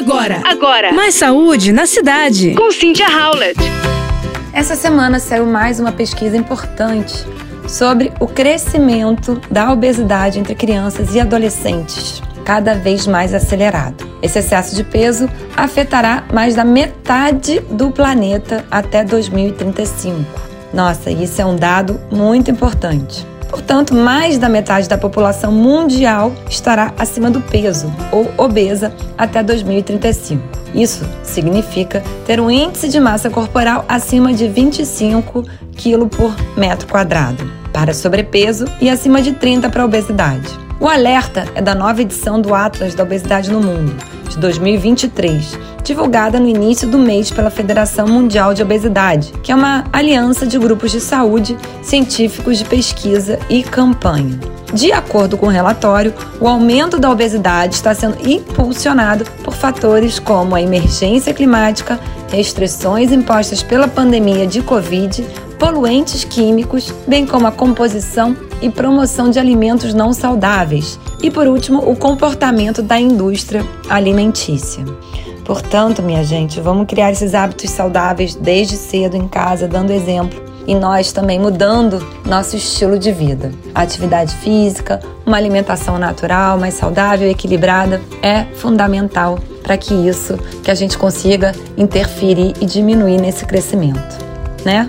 Agora, Agora, mais saúde na cidade. com Cynthia Howlett. Essa semana saiu mais uma pesquisa importante sobre o crescimento da obesidade entre crianças e adolescentes, cada vez mais acelerado. Esse excesso de peso afetará mais da metade do planeta até 2035. Nossa, isso é um dado muito importante. Portanto, mais da metade da população mundial estará acima do peso ou obesa até 2035. Isso significa ter um índice de massa corporal acima de 25 kg por metro quadrado para sobrepeso e acima de 30 para obesidade. O alerta é da nova edição do Atlas da Obesidade no Mundo, de 2023, divulgada no início do mês pela Federação Mundial de Obesidade, que é uma aliança de grupos de saúde, científicos de pesquisa e campanha. De acordo com o relatório, o aumento da obesidade está sendo impulsionado por fatores como a emergência climática, restrições impostas pela pandemia de Covid, poluentes químicos, bem como a composição e promoção de alimentos não saudáveis. E por último, o comportamento da indústria alimentícia. Portanto, minha gente, vamos criar esses hábitos saudáveis desde cedo em casa, dando exemplo. E nós também mudando nosso estilo de vida. Atividade física, uma alimentação natural, mais saudável e equilibrada é fundamental para que isso, que a gente consiga interferir e diminuir nesse crescimento, né?